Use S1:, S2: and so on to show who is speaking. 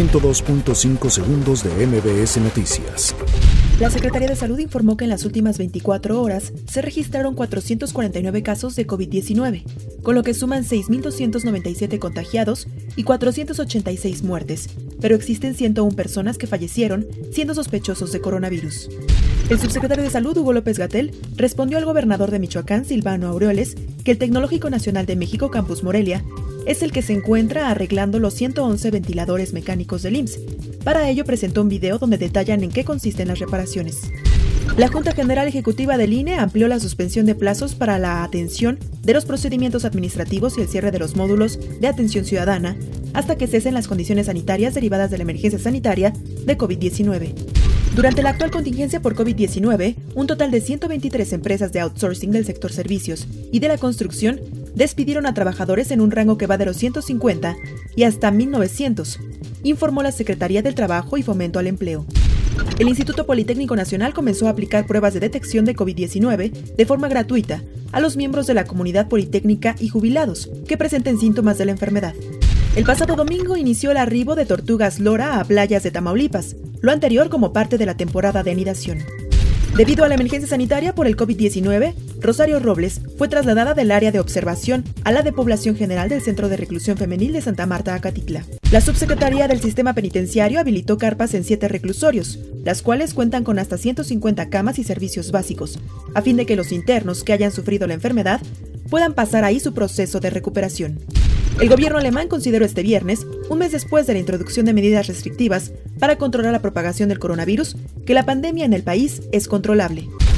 S1: 102.5 segundos de MBS Noticias.
S2: La Secretaría de Salud informó que en las últimas 24 horas se registraron 449 casos de COVID-19, con lo que suman 6.297 contagiados y 486 muertes, pero existen 101 personas que fallecieron siendo sospechosos de coronavirus. El subsecretario de Salud, Hugo López Gatel, respondió al gobernador de Michoacán, Silvano Aureoles, que el Tecnológico Nacional de México Campus Morelia es el que se encuentra arreglando los 111 ventiladores mecánicos del IMSS. Para ello presentó un video donde detallan en qué consisten las reparaciones. La Junta General Ejecutiva del INE amplió la suspensión de plazos para la atención de los procedimientos administrativos y el cierre de los módulos de atención ciudadana hasta que cesen las condiciones sanitarias derivadas de la emergencia sanitaria de COVID-19. Durante la actual contingencia por COVID-19, un total de 123 empresas de outsourcing del sector servicios y de la construcción despidieron a trabajadores en un rango que va de los 150 y hasta 1900, informó la Secretaría del Trabajo y Fomento al Empleo. El Instituto Politécnico Nacional comenzó a aplicar pruebas de detección de COVID-19 de forma gratuita a los miembros de la comunidad politécnica y jubilados que presenten síntomas de la enfermedad. El pasado domingo inició el arribo de tortugas lora a playas de Tamaulipas, lo anterior como parte de la temporada de anidación. Debido a la emergencia sanitaria por el COVID-19, Rosario Robles fue trasladada del área de observación a la de población general del Centro de Reclusión Femenil de Santa Marta, Acatitla. La subsecretaría del Sistema Penitenciario habilitó carpas en siete reclusorios, las cuales cuentan con hasta 150 camas y servicios básicos, a fin de que los internos que hayan sufrido la enfermedad puedan pasar ahí su proceso de recuperación. El gobierno alemán consideró este viernes, un mes después de la introducción de medidas restrictivas para controlar la propagación del coronavirus, que la pandemia en el país es controlable.